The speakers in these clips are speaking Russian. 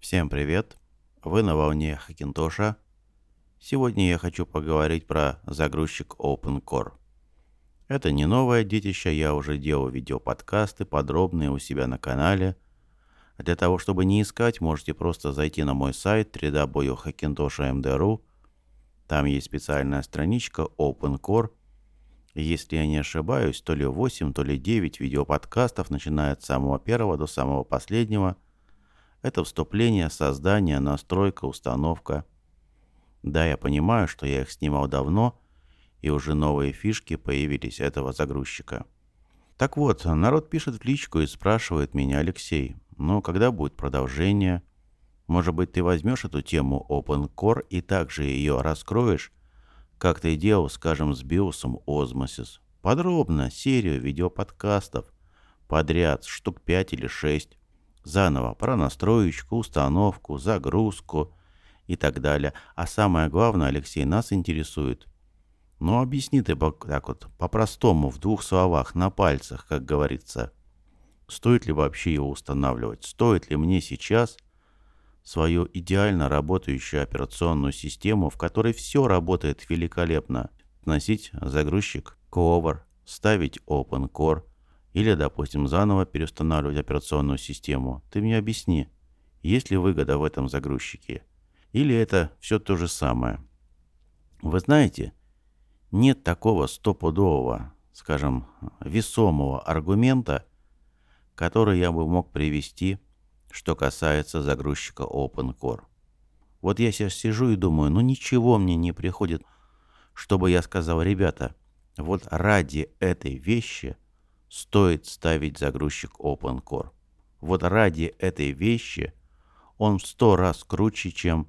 Всем привет! Вы на волне Хакинтоша. Сегодня я хочу поговорить про загрузчик OpenCore. Это не новое детище, я уже делал видеоподкасты подробные у себя на канале. Для того, чтобы не искать, можете просто зайти на мой сайт www.hackintosh.md.ru. Там есть специальная страничка OpenCore. Если я не ошибаюсь, то ли 8, то ли 9 видеоподкастов, начиная от самого первого до самого последнего. Это вступление, создание, настройка, установка. Да, я понимаю, что я их снимал давно – и уже новые фишки появились этого загрузчика. Так вот, народ пишет в личку и спрашивает меня, Алексей, ну когда будет продолжение? Может быть, ты возьмешь эту тему Open Core и также ее раскроешь, как ты делал, скажем, с биосом Osmosis? Подробно, серию видеоподкастов, подряд, штук 5 или 6, заново про настроечку, установку, загрузку и так далее. А самое главное, Алексей, нас интересует – ну, объясни ты так вот, по-простому, в двух словах, на пальцах, как говорится. Стоит ли вообще его устанавливать? Стоит ли мне сейчас свою идеально работающую операционную систему, в которой все работает великолепно, носить загрузчик Clover, ставить OpenCore или, допустим, заново переустанавливать операционную систему? Ты мне объясни, есть ли выгода в этом загрузчике? Или это все то же самое? Вы знаете, нет такого стопудового, скажем, весомого аргумента, который я бы мог привести, что касается загрузчика OpenCore. Вот я сейчас сижу и думаю, ну ничего мне не приходит, чтобы я сказал, ребята, вот ради этой вещи стоит ставить загрузчик OpenCore. Вот ради этой вещи он в сто раз круче, чем,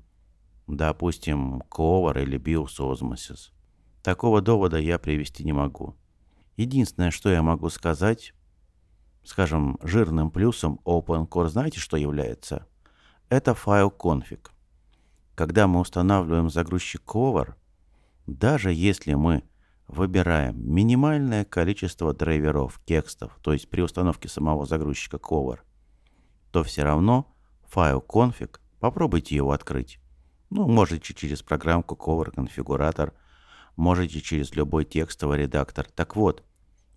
допустим, Clover или BIOS Osmosis. Такого довода я привести не могу. Единственное, что я могу сказать, скажем, жирным плюсом OpenCore, знаете, что является? Это файл config. Когда мы устанавливаем загрузчик Cover, даже если мы выбираем минимальное количество драйверов, текстов, то есть при установке самого загрузчика Cover, то все равно файл config, попробуйте его открыть. Ну, можете через программку Cover конфигуратор – можете через любой текстовый редактор. Так вот,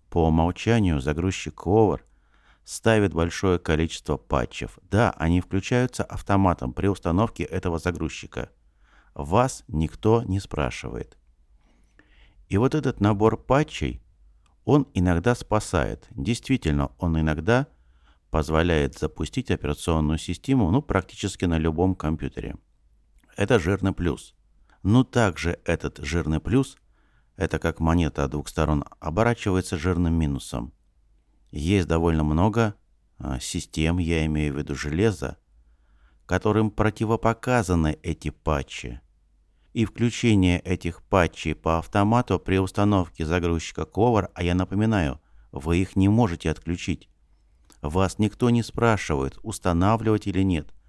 по умолчанию загрузчик Clover ставит большое количество патчев. Да, они включаются автоматом при установке этого загрузчика. Вас никто не спрашивает. И вот этот набор патчей, он иногда спасает. Действительно, он иногда позволяет запустить операционную систему ну, практически на любом компьютере. Это жирный плюс – но также этот жирный плюс, это как монета от двух сторон, оборачивается жирным минусом. Есть довольно много а, систем, я имею в виду железа, которым противопоказаны эти патчи. И включение этих патчей по автомату при установке загрузчика Cover, а я напоминаю, вы их не можете отключить. Вас никто не спрашивает, устанавливать или нет –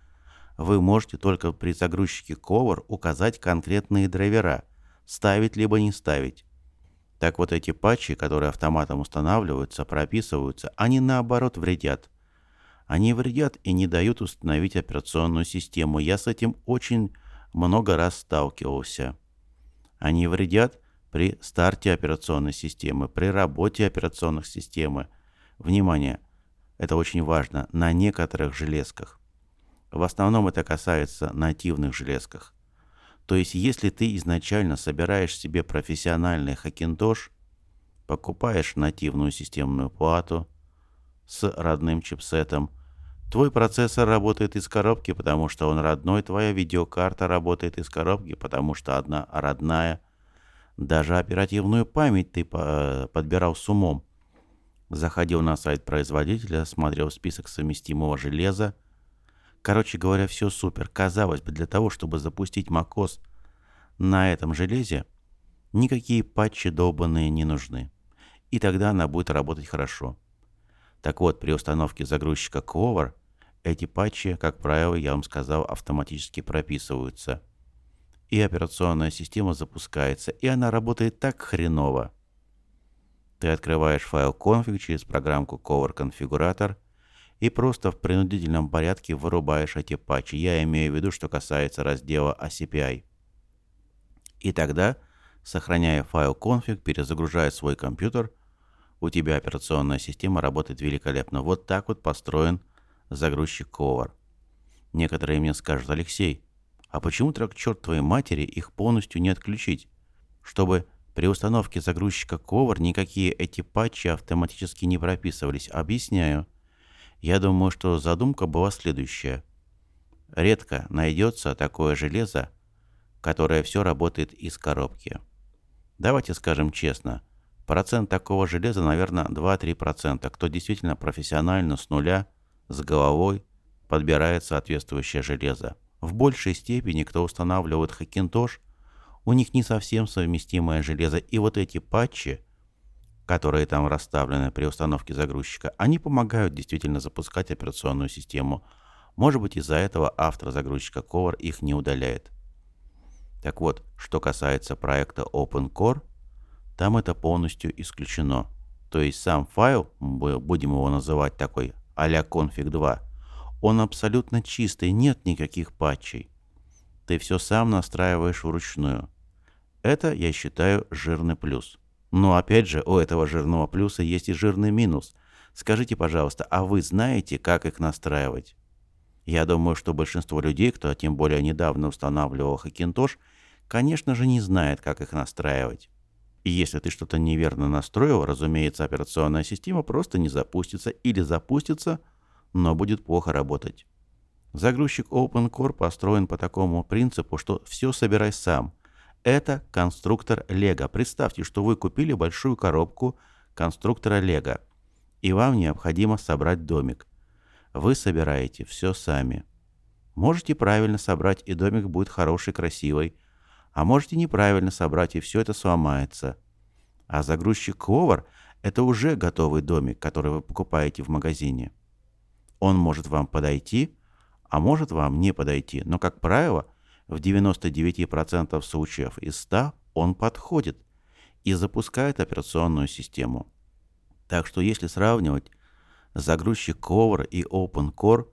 вы можете только при загрузчике Cover указать конкретные драйвера, ставить либо не ставить. Так вот эти патчи, которые автоматом устанавливаются, прописываются, они наоборот вредят. Они вредят и не дают установить операционную систему. Я с этим очень много раз сталкивался. Они вредят при старте операционной системы, при работе операционных системы. Внимание, это очень важно, на некоторых железках. В основном это касается нативных железках. То есть, если ты изначально собираешь себе профессиональный хакинтош, покупаешь нативную системную плату с родным чипсетом, твой процессор работает из коробки, потому что он родной, твоя видеокарта работает из коробки, потому что одна родная. Даже оперативную память ты подбирал с умом. Заходил на сайт производителя, смотрел список совместимого железа, Короче говоря, все супер. Казалось бы, для того, чтобы запустить macOS на этом железе, никакие патчи долбанные не нужны. И тогда она будет работать хорошо. Так вот, при установке загрузчика Clover эти патчи, как правило, я вам сказал, автоматически прописываются. И операционная система запускается, и она работает так хреново. Ты открываешь файл config через программку Cover конфигуратор и просто в принудительном порядке вырубаешь эти патчи. Я имею в виду, что касается раздела ACPI. И тогда, сохраняя файл config, перезагружая свой компьютер, у тебя операционная система работает великолепно. Вот так вот построен загрузчик Cover. Некоторые мне скажут, Алексей, а почему так, черт твоей матери, их полностью не отключить? Чтобы при установке загрузчика Cover никакие эти патчи автоматически не прописывались. Объясняю. Я думаю, что задумка была следующая. Редко найдется такое железо, которое все работает из коробки. Давайте скажем честно, процент такого железа, наверное, 2-3%, кто действительно профессионально с нуля, с головой подбирает соответствующее железо. В большей степени, кто устанавливает Hackintosh, у них не совсем совместимое железо, и вот эти патчи, которые там расставлены при установке загрузчика, они помогают действительно запускать операционную систему. Может быть, из-за этого автор загрузчика Cover их не удаляет. Так вот, что касается проекта OpenCore, там это полностью исключено. То есть сам файл, будем его называть такой а-ля config 2, он абсолютно чистый, нет никаких патчей. Ты все сам настраиваешь вручную. Это, я считаю, жирный плюс. Но опять же, у этого жирного плюса есть и жирный минус. Скажите, пожалуйста, а вы знаете, как их настраивать? Я думаю, что большинство людей, кто тем более недавно устанавливал Hackintosh, конечно же, не знает, как их настраивать. И если ты что-то неверно настроил, разумеется, операционная система просто не запустится или запустится, но будет плохо работать. Загрузчик OpenCore построен по такому принципу, что все собирай сам. Это конструктор Лего. Представьте, что вы купили большую коробку конструктора Лего, и вам необходимо собрать домик. Вы собираете все сами. Можете правильно собрать, и домик будет хороший, красивый, а можете неправильно собрать, и все это сломается. А загрузчик Clover – это уже готовый домик, который вы покупаете в магазине. Он может вам подойти, а может вам не подойти, но, как правило, в 99% случаев из 100 он подходит и запускает операционную систему. Так что если сравнивать загрузчик Clover и OpenCore,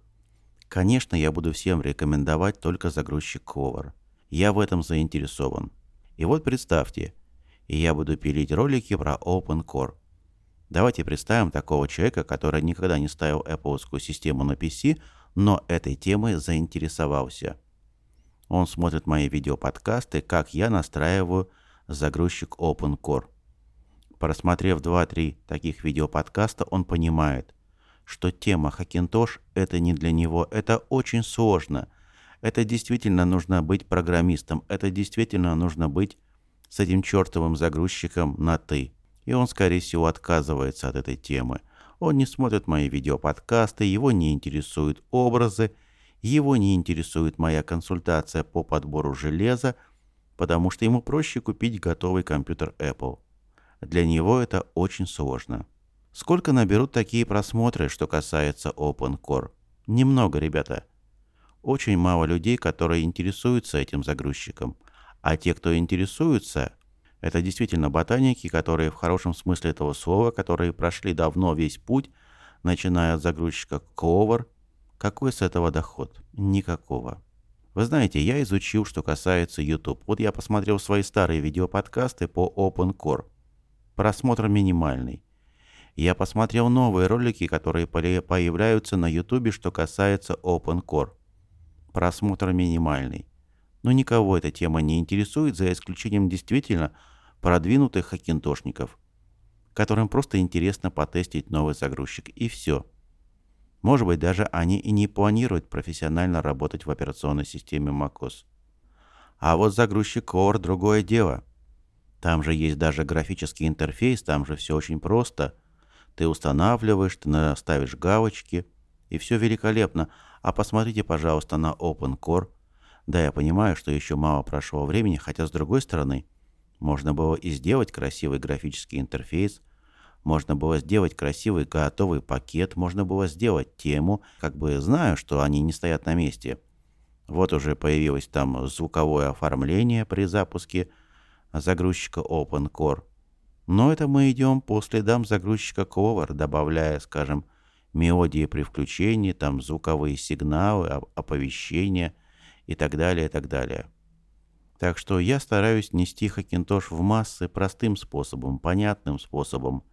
конечно, я буду всем рекомендовать только загрузчик Clover – я в этом заинтересован. И вот представьте, я буду пилить ролики про OpenCore. Давайте представим такого человека, который никогда не ставил Apple систему на PC, но этой темой заинтересовался. Он смотрит мои видеоподкасты, как я настраиваю загрузчик OpenCore. Просмотрев 2-3 таких видеоподкаста, он понимает, что тема Hackintosh – это не для него, это очень сложно – это действительно нужно быть программистом, это действительно нужно быть с этим чертовым загрузчиком на «ты». И он, скорее всего, отказывается от этой темы. Он не смотрит мои видеоподкасты, его не интересуют образы, его не интересует моя консультация по подбору железа, потому что ему проще купить готовый компьютер Apple. Для него это очень сложно. Сколько наберут такие просмотры, что касается OpenCore? Немного, ребята очень мало людей, которые интересуются этим загрузчиком. А те, кто интересуются, это действительно ботаники, которые в хорошем смысле этого слова, которые прошли давно весь путь, начиная от загрузчика Clover. Какой с этого доход? Никакого. Вы знаете, я изучил, что касается YouTube. Вот я посмотрел свои старые видеоподкасты по OpenCore. Просмотр минимальный. Я посмотрел новые ролики, которые появляются на YouTube, что касается OpenCore просмотр минимальный. Но никого эта тема не интересует, за исключением действительно продвинутых хакинтошников, которым просто интересно потестить новый загрузчик, и все. Может быть, даже они и не планируют профессионально работать в операционной системе macOS. А вот загрузчик Core – другое дело. Там же есть даже графический интерфейс, там же все очень просто. Ты устанавливаешь, ты ставишь галочки, и все великолепно – а посмотрите, пожалуйста, на OpenCore. Да, я понимаю, что еще мало прошло времени, хотя с другой стороны, можно было и сделать красивый графический интерфейс, можно было сделать красивый готовый пакет, можно было сделать тему, как бы знаю, что они не стоят на месте. Вот уже появилось там звуковое оформление при запуске загрузчика OpenCore. Но это мы идем по следам загрузчика Clover, добавляя, скажем, мелодии при включении, там звуковые сигналы, оповещения и так далее, и так далее. Так что я стараюсь нести Хакинтош в массы простым способом, понятным способом.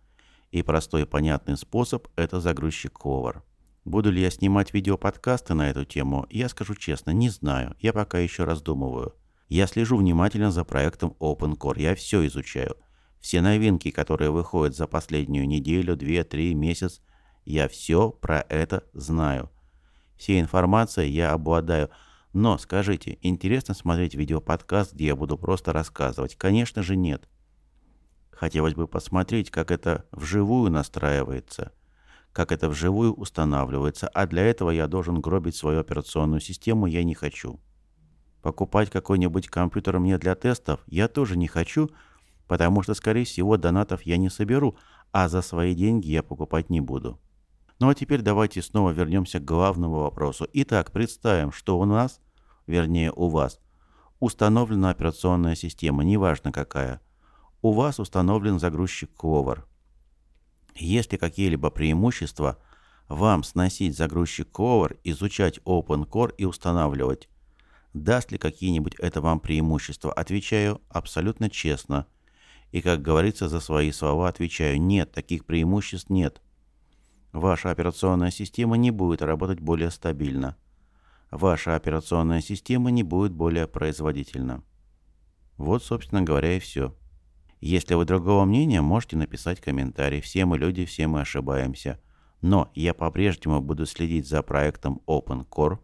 И простой понятный способ – это загрузчик Cover. Буду ли я снимать видеоподкасты на эту тему, я скажу честно, не знаю. Я пока еще раздумываю. Я слежу внимательно за проектом OpenCore. Я все изучаю. Все новинки, которые выходят за последнюю неделю, две, три, месяц, я все про это знаю. Все информация я обладаю – но, скажите, интересно смотреть видеоподкаст, где я буду просто рассказывать? Конечно же нет. Хотелось бы посмотреть, как это вживую настраивается, как это вживую устанавливается, а для этого я должен гробить свою операционную систему я не хочу. Покупать какой-нибудь компьютер мне для тестов я тоже не хочу, потому что, скорее всего, донатов я не соберу, а за свои деньги я покупать не буду. Ну а теперь давайте снова вернемся к главному вопросу. Итак, представим, что у нас, вернее у вас, установлена операционная система, неважно какая. У вас установлен загрузчик Cover. Есть ли какие-либо преимущества вам сносить загрузчик Cover, изучать OpenCore и устанавливать? Даст ли какие-нибудь это вам преимущества? Отвечаю абсолютно честно. И, как говорится, за свои слова отвечаю, нет, таких преимуществ нет. Ваша операционная система не будет работать более стабильно. Ваша операционная система не будет более производительна. Вот, собственно говоря, и все. Если вы другого мнения, можете написать комментарий. Все мы люди, все мы ошибаемся. Но я по-прежнему буду следить за проектом OpenCore.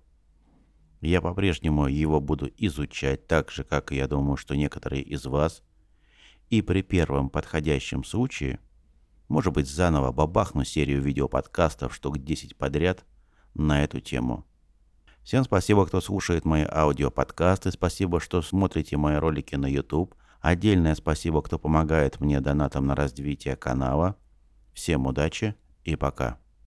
Я по-прежнему его буду изучать, так же, как я думаю, что некоторые из вас. И при первом подходящем случае – может быть, заново бабахну серию видеоподкастов штук 10 подряд на эту тему. Всем спасибо, кто слушает мои аудиоподкасты, спасибо, что смотрите мои ролики на YouTube. Отдельное спасибо, кто помогает мне донатом на развитие канала. Всем удачи и пока.